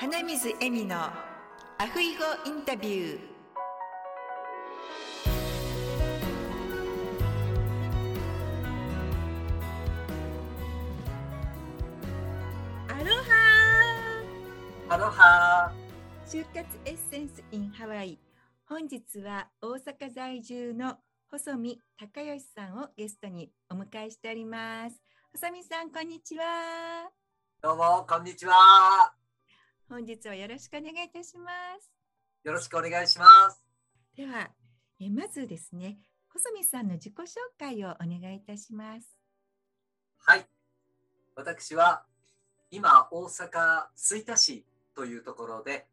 花水恵美のアフイゴインタビュー。アロハアロハ就活エッセンス in ハワイ。本日は大阪在住の細見隆義さんをゲストにお迎えしております。細見さんこんにちは。どうもこんにちは本日はよろしくお願いいたします。よろしくお願いします。ではえまずですね細見さんの自己紹介をお願いいたします。はい。私は今大阪吹田市というところで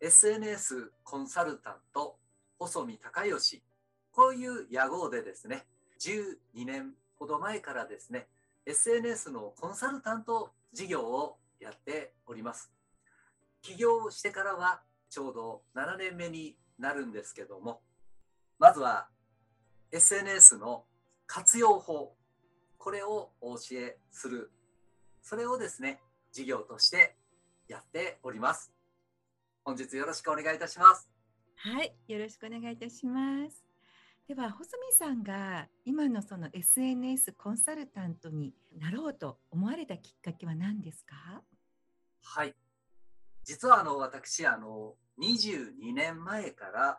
SNS コンサルタント細見隆義こういう屋号でですね12年ほど前からですね SNS のコンサルタント事業をやっております起業してからはちょうど7年目になるんですけどもまずは SNS の活用法これをお教えする。それをですね事業としてやっております。本日よろしくお願いいたします。はいよろしくお願いいたします。では細見さんが今のその SNS コンサルタントになろうと思われたきっかけは何ですか？はい実はあの私あの22年前から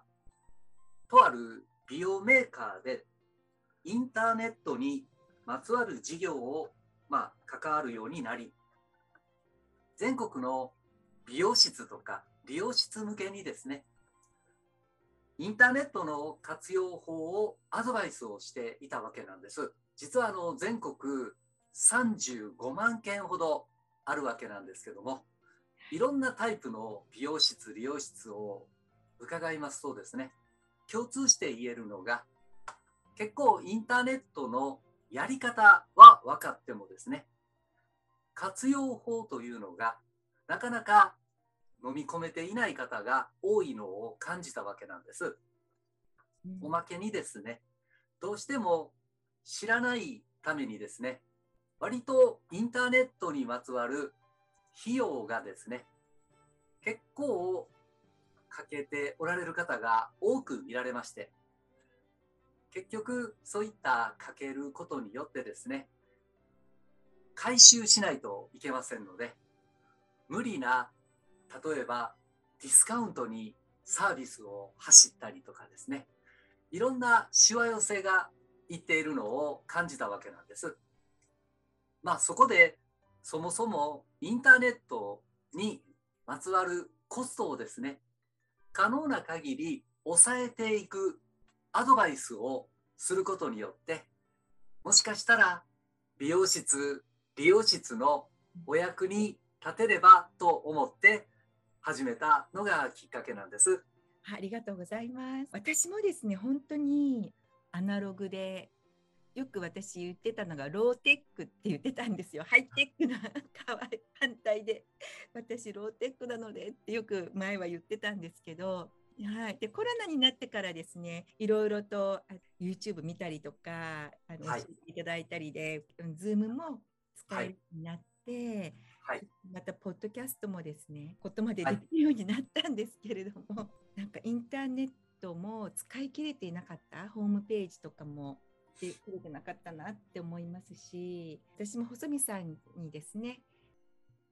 とある美容メーカーでインターネットにまつわる事業を、まあ、関わるようになり全国の美容室とか理容室向けにですねインターネットの活用法をアドバイスをしていたわけなんです。実はあの全国35万件ほどあるわけなんですけどもいろんなタイプの美容室理容室を伺いますとですね共通して言えるのが結構インターネットのやり方は分かってもですね活用法というのがなかなか飲み込めていない方が多いのを感じたわけなんです。おまけにですねどうしても知らないためにですね割とインターネットにまつわる費用がですね結構かけておられる方が多く見られまして結局そういったかけることによってですね回収しないといけませんので無理な例えばディスカウントにサービスを走ったりとかですねいろんなしわ寄せがいっているのを感じたわけなんです。まあそこでそもそもインターネットにまつわるコストをですね可能な限り抑えていくアドバイスをすることによってもしかしたら美容室理容室のお役に立てればと思って始めたのがきっかけなんです。ありがとうございます。私もですね、本当にアナログでよく私言ってたのがローテックって言ってたんですよ。ハイテックな反対で。私ローテックなのでってよく前は言ってたんですけど、はい、でコロナになってからですねいろいろと YouTube 見たりとかあの、はい、いただいたりで Zoom も使えるようになって、はい、またポッドキャストもですねことまでできるようになったんですけれども、なんかインターネットも使い切れていなかった？ホームページとかもできれてなかったなって思いますし私も細見さんにですね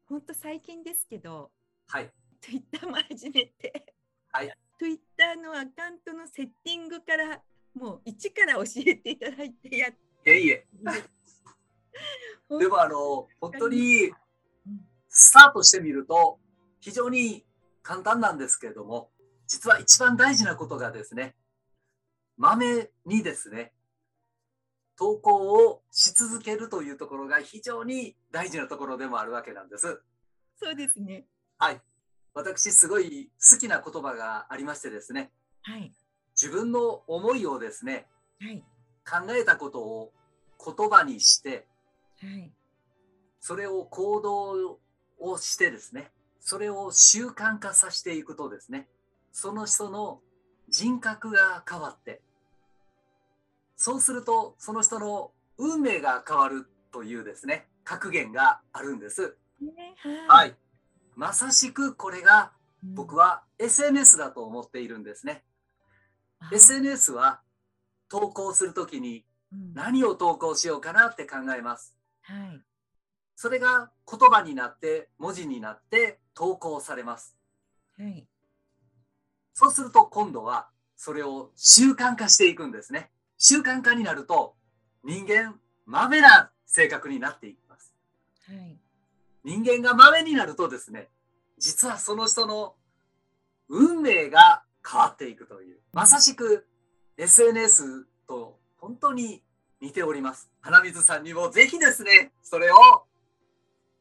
ほんと最近ですけど、はい、Twitter も始めて、はい、Twitter のアカウントのセッティングからもう一から教えていただいてやっていえいえ。でもあの本当にスタートしてみると非常に簡単なんですけれども実は一番大事なことがですねまめにですね投稿をし続けるというところが非常に大事なところでもあるわけなんです。そうですね。はい。私すごい好きな言葉がありましてですね。はい。自分の思いをですね、はい、考えたことを言葉にして、はい、それを行動をしてですね、それを習慣化させていくとですね、その人の人格が変わって、そうするとその人の運命が変わるというですね格言があるんです。ね、はい、まさしくこれが僕は SNS だと思っているんですね。うん、SNS は投稿するときにうん何を投稿しようかなって考えます。はい。それが言葉になって文字になって投稿されます。はい。そうすると今度はそれを習慣化していくんですね。習慣化になると人間、まめな性格になっていきます。はい。人間がまめになるとですね、実はその人の運命が変わっていくという、まさしく SNS と本当に似ております。花水さんにもぜひですね、それを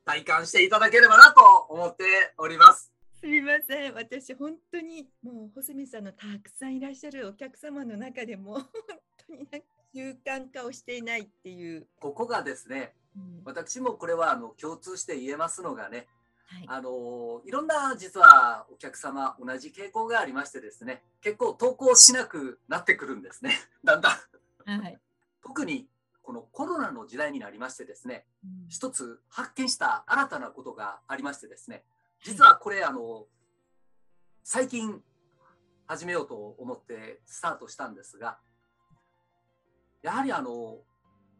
体感していただければなと思っております。すみません。私本当にもう細見さんのたくさんいらっしゃるお客様の中でも 本当になんか習慣化をしていないっていう。ここがですね、うん私もこれはあの共通して言えますのがね、はい。あのいろんな実はお客様同じ傾向がありましてですね結構投稿しなくなってくるんですね だんだんはい。特にこのコロナの時代になりましてですねうん一つ発見した新たなことがありましてですね実はこれあの最近始めようと思ってスタートしたんですがやはりあの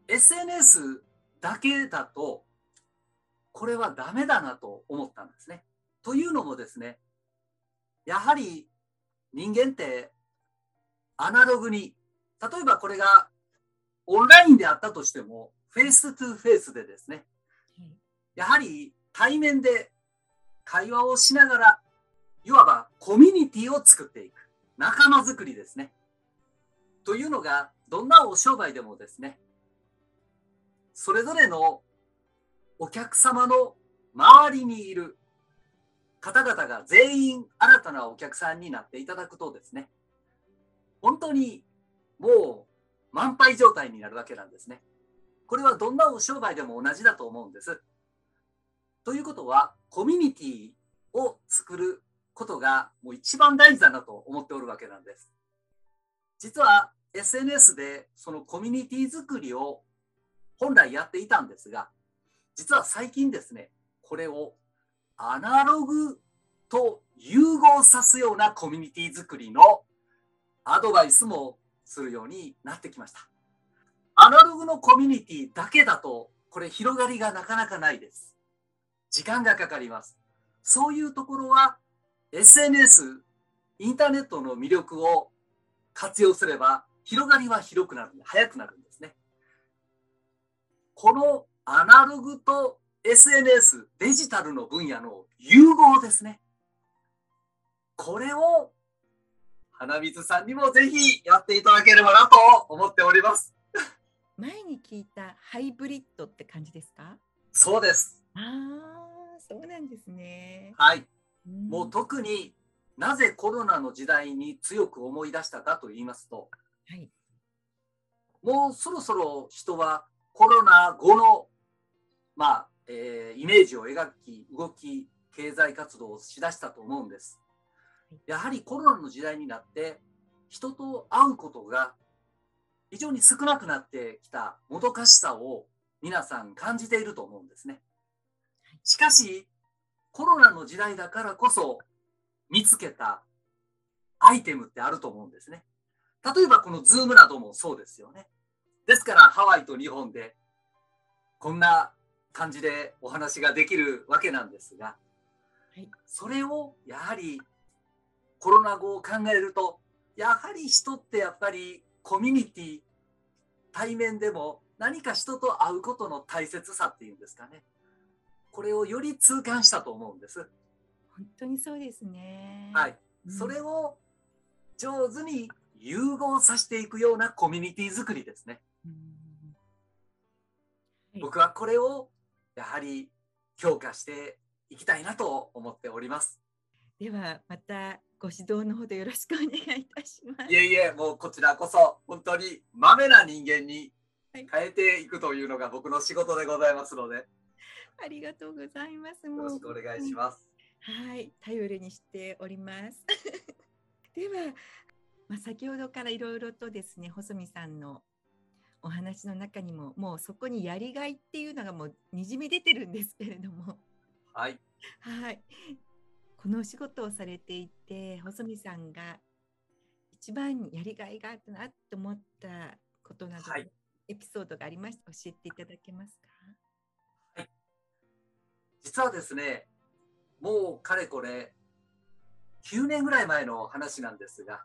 SNS だけだとこれはダメだなと思ったんですね。というのもですねやはり人間ってアナログに例えばこれがオンラインであったとしても face to face でですねはいやはり対面で会話をしながら、いわばコミュニティを作っていく。仲間づくりですね。というのが、どんなお商売でもですね、それぞれのお客様の周りにいる方々が全員新たなお客さんになっていただくとですね、本当にもう満杯状態になるわけなんですね。これはどんなお商売でも同じだと思うんです。ということは、コミュニティを作ることがもう一番大事だなと思っておるわけなんです。実は SNS でそのコミュニティ作りを本来やっていたんですが、実は最近ですね、これをアナログと融合さすようなコミュニティ作りのアドバイスもするようになってきました。アナログのコミュニティだけだと、これ広がりがなかなかないです。時間がかかります。そういうところは SNS、インターネットの魅力を活用すれば広がりは広くなる早くなるんですね。このアナログと SNS、デジタルの分野の融合ですね。これを花水さんにもぜひやっていただければなと思っております。前に聞いたハイブリッドって感じですか？そうです。ああ、そうなんですね。はい。んもう特になぜコロナの時代に強く思い出したかと言いますと、はい。もうそろそろ人はコロナ後の、まあ、えーイメージを描き、動き、経済活動をしだしたと思うんです。やはりコロナの時代になって、人と会うことが非常に少なくなってきたもどかしさを皆さん感じていると思うんですね。しかし、コロナの時代だからこそ見つけたアイテムってあると思うんですね。例えばこのズームなどもそうですよね。ですからハワイと日本でこんな感じでお話ができるわけなんですが、はいそれをやはりコロナ後を考えると、やはり人ってやっぱりコミュニティ、対面でも何か人と会うことの大切さっていうんですかね。これをより痛感したと思うんです。本当にそうですね。はい。うんそれを上手に融合させていくようなコミュニティ作りですね。うんはい僕はこれをやはり強化していきたいなと思っております。ではまたご指導のほどよろしくお願いいたします。いえいえ、もうこちらこそ本当にまめな人間にはい変えていくというのが僕の仕事でございますので、よありがとうございます。もうろしくお願いします。はい、頼りにしております。では、まあ、先ほどからいろいろとですね、細見さんのお話の中にも、もうそこにやりがいっていうのがもうにじみ出てるんですけれども、はい。はい。このお仕事をされていて、細見さんが一番やりがいがあったなと思ったことなど、はいエピソードがありましたら教えていただけますか？実はですね、もうかれこれ9年ぐらい前の話なんですが、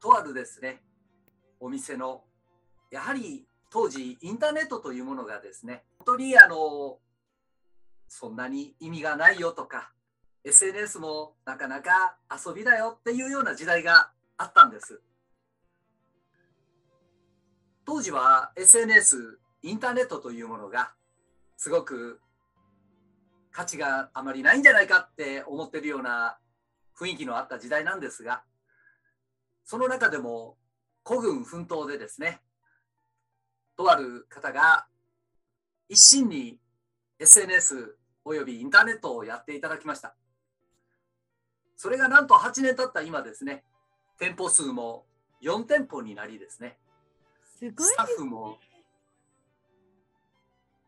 とあるですね、お店の、やはり当時インターネットというものがですね、本当にあの、そんなに意味がないよとか、SNS もなかなか遊びだよっていうような時代があったんです。当時は SNS、インターネットというものがすごく価値があまりないんじゃないかって思ってるような雰囲気のあった時代なんですが、その中でも孤軍奮闘でですね、とある方が一心に SNS およびインターネットをやっていただきました。それがなんと8年経った今ですね、店舗数も4店舗になりですね、すごいスタッフも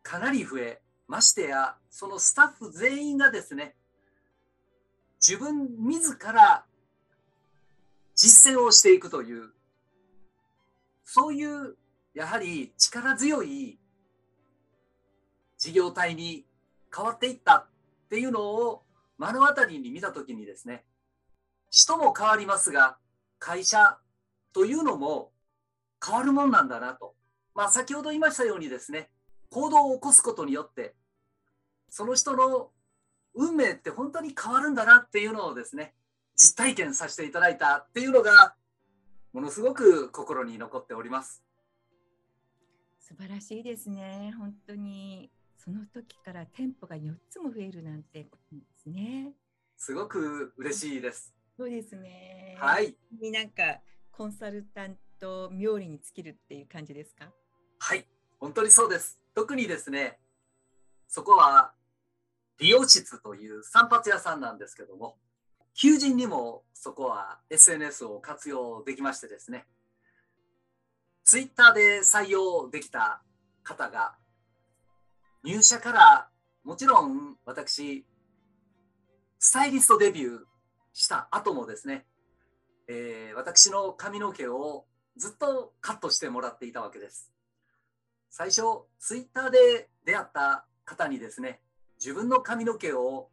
かなり増え、ましてや、そのスタッフ全員がですね、自分自ら実践をしていくという、そういうやはり力強い事業体に変わっていったっていうのを目の当たりに見たときにですね、人も変わりますが、会社というのも変わるもんなんだなと。まあ先ほど言いましたようにですね、行動を起こすことによって、その人の運命って本当に変わるんだなっていうのをですね、実体験させていただいたっていうのが、ものすごく心に残っております。素晴らしいですね。本当にその時から店舗が4つも増えるなんてことですね。すごく嬉しいです。そうですね。。はいい。なんかコンサルタント冥利に尽きるっていう感じですか？はい。本当にそうです。特にですね、そこは美容室という散髪屋さんなんですけども、求人にもそこは SNS を活用できましてですね、ツイッターで採用できた方が、入社からもちろん私、スタイリストデビューした後もですね、えー私の髪の毛をずっとカットしてもらっていたわけです。最初、ツイッターで出会った方にですね、自分の髪の毛を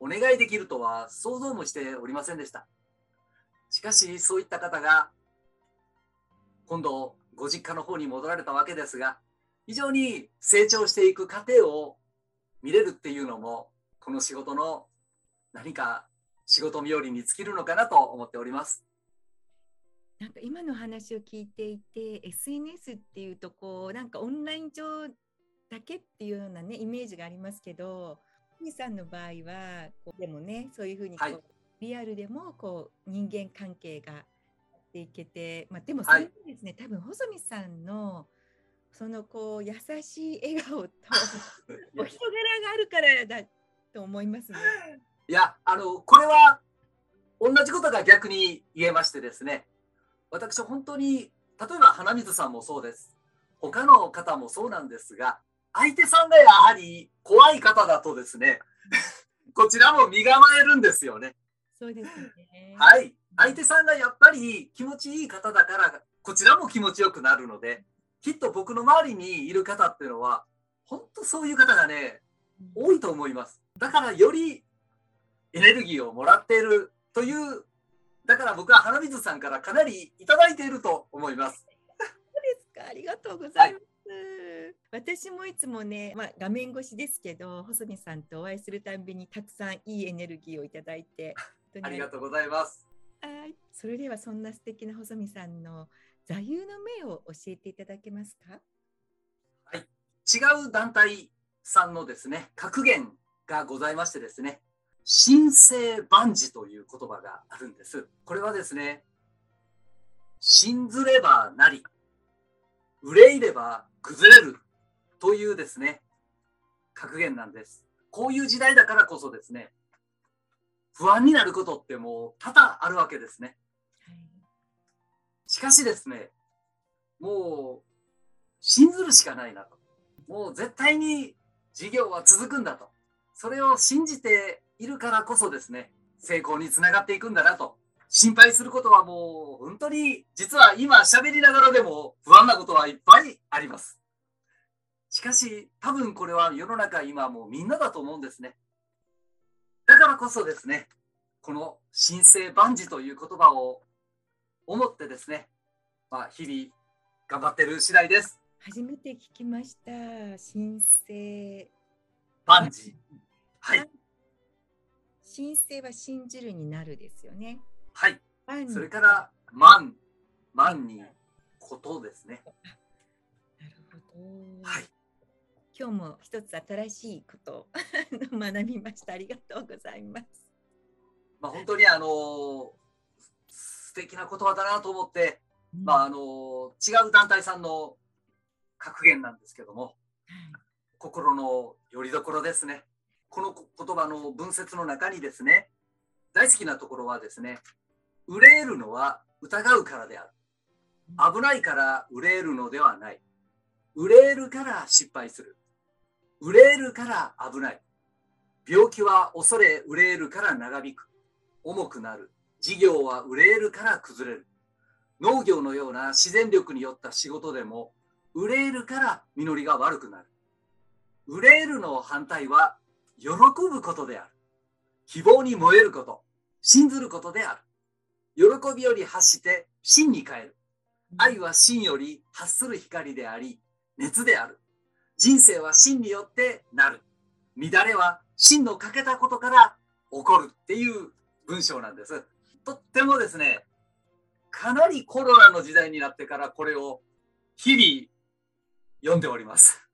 お願いできるとは想像もしておりませんでした。しかし、そういった方が、今度、ご実家の方に戻られたわけですが、非常に成長していく過程を見れるっていうのも、この仕事の何か仕事冥利に尽きるのかなと思っております。なんか今の話を聞いていて SNS っていうとこうなんかオンライン上だけっていうようなねイメージがありますけど、みさんの場合はこうでもねそういうふうにこう、はいリアルでもこう人間関係がやっていけて、まあでもそはいれはですね、多分細見さんのそのこう優しい笑顔と お人柄があるからだと思いますね。いや、あの、これは同じことが逆に言えましてですね、私、本当に、例えば花水さんもそうです。他の方もそうなんですが、相手さんがやはり怖い方だとですね、こちらも身構えるんですよね。そうですね。はい。相手さんがやっぱり気持ちいい方だから、こちらも気持ちよくなるので、きっと僕の周りにいる方っていうのは、本当そういう方がね、うん多いと思います。だからよりエネルギーをもらっているという、だから僕は花水さんからかなりいただいていると思います。ですか。ありがとうございます。私もいつもね、まあ、画面越しですけど、細見さんとお会いするたんびにたくさんいいエネルギーをいただいて、ありがとうございます。はい。それではそんな素敵な細見さんの座右の銘を教えていただけますか？違う団体さんのですね、格言がございましてですね、神聖万事という言葉があるんです。これはですね、信ずればなり、憂いれば崩れるというですね、格言なんです。こういう時代だからこそですね、不安になることってもう多々あるわけですね。しかしですね、もう信ずるしかないなと。もう絶対に事業は続くんだと。それを信じているからこそですね、成功につながっていくんだなと。心配することはもう本当に実は今喋りながらでも不安なことはいっぱいあります。しかし多分これは世の中今もうみんなだと思うんですね。だからこそですね、この神聖万事という言葉を思ってですね、まあ、日々頑張ってる次第です。初めて聞きました。神聖万事。はい。神聖は信じるになるですよね。はい。それから万万にことですね。なるほど。はい。今日も一つ新しいことを 学びました。ありがとうございます。まあ本当にあの素敵な言葉だなと思って、うん、まああの違う団体さんの格言なんですけども、はい、心の拠り所ですね。この言葉の文節の中にですね、大好きなところはですね、憂えるのは疑うからである。危ないから憂えるのではない。憂えるから失敗する。憂えるから危ない。病気は恐れ憂えるから長引く。重くなる。事業は憂えるから崩れる。農業のような自然力によった仕事でも憂えるから実りが悪くなる。憂えるの反対は喜ぶことである。希望に燃えること、信ずることである。喜びより発して真に変える。愛は真より発する光であり、熱である。人生は真によってなる。乱れは真の欠けたことから起こるっていう文章なんです。とってもですね、かなりコロナの時代になってからこれを日々読んでおります。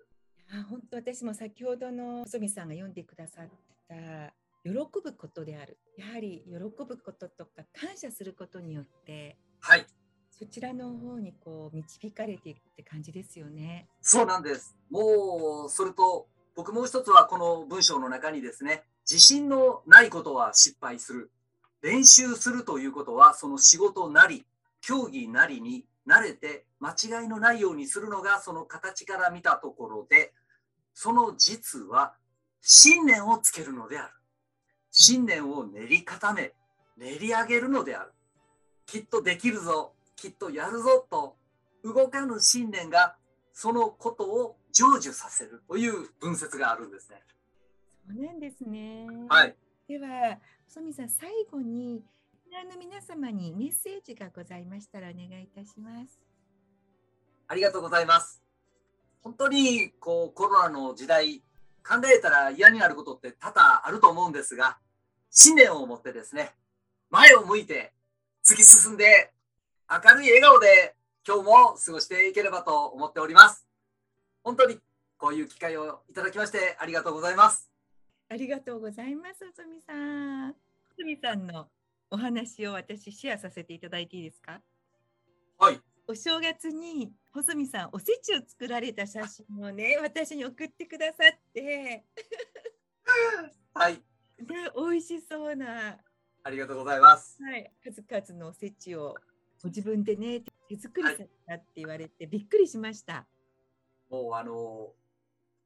あ本当私も先ほどの細木さんが読んでくださってた喜ぶことであるやはり喜ぶこととか感謝することによってはいそちらの方にこう導かれていくって感じですよね。そうなんです。もうそれと僕もう一つはこの文章の中にですね自信のないことは失敗する練習するということはその仕事なり競技なりに慣れて間違いのないようにするのがその形から見たところでその実は信念をつけるのである信念を練り固め練り上げるのであるきっとできるぞきっとやるぞと動かぬ信念がそのことを成就させるという文節があるんですね。そうなんですね。はい。では、細見さん、最後にの皆様にメッセージがございましたらお願いいたします。ありがとうございます。本当にこうコロナの時代考えたら嫌になることって多々あると思うんですが信念を持ってですね前を向いて突き進んで明るい笑顔で今日も過ごしていければと思っております。本当にこういう機会をいただきましてありがとうございます。ありがとうございます、つみさん。つみさんのお話を私シェアさせていただいていいですか？はいお正月に細見さんおせちを作られた写真をね私に送ってくださってはいで美味しそうな。ありがとうございます。はい。数々のおせちをご自分でね手作りされたって言われて、びっくりしました。もうあの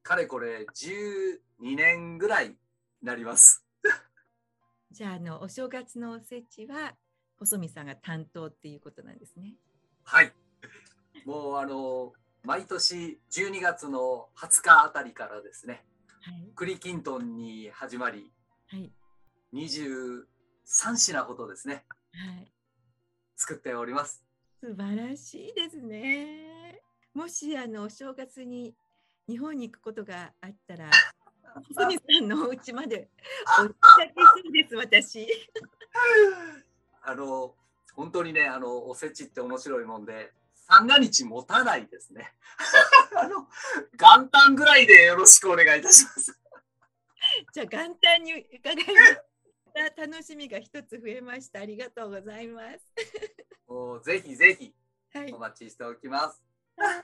かれこれ12年ぐらいになります。じゃああのお正月のおせちは細見さんが担当っていうことなんですね。はい。もうあの毎年12月の20日あたりからですね、はい、栗きんとんに始まり、はい、23品ほどですね、はい、作っております。素晴らしいですね。もしあのお正月に日本に行くことがあったら細見さんのお家までお茶そうです私。あの本当にねあのおせちって面白いもんで三が日持たないですね。あの元旦ぐらいでよろしくお願いいたします。じゃあ元旦に伺います。楽しみが一つ増えました。ありがとうございます。おぜひぜひお待ちしておきます。はい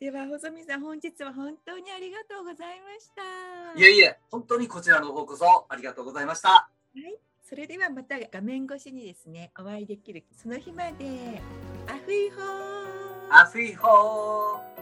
では細見さん本日は本当にありがとうございましたいえいえ本当にこちらの方こそありがとうございましたはいそれではまた画面越しにですねお会いできるその日までアフイホーアフイホー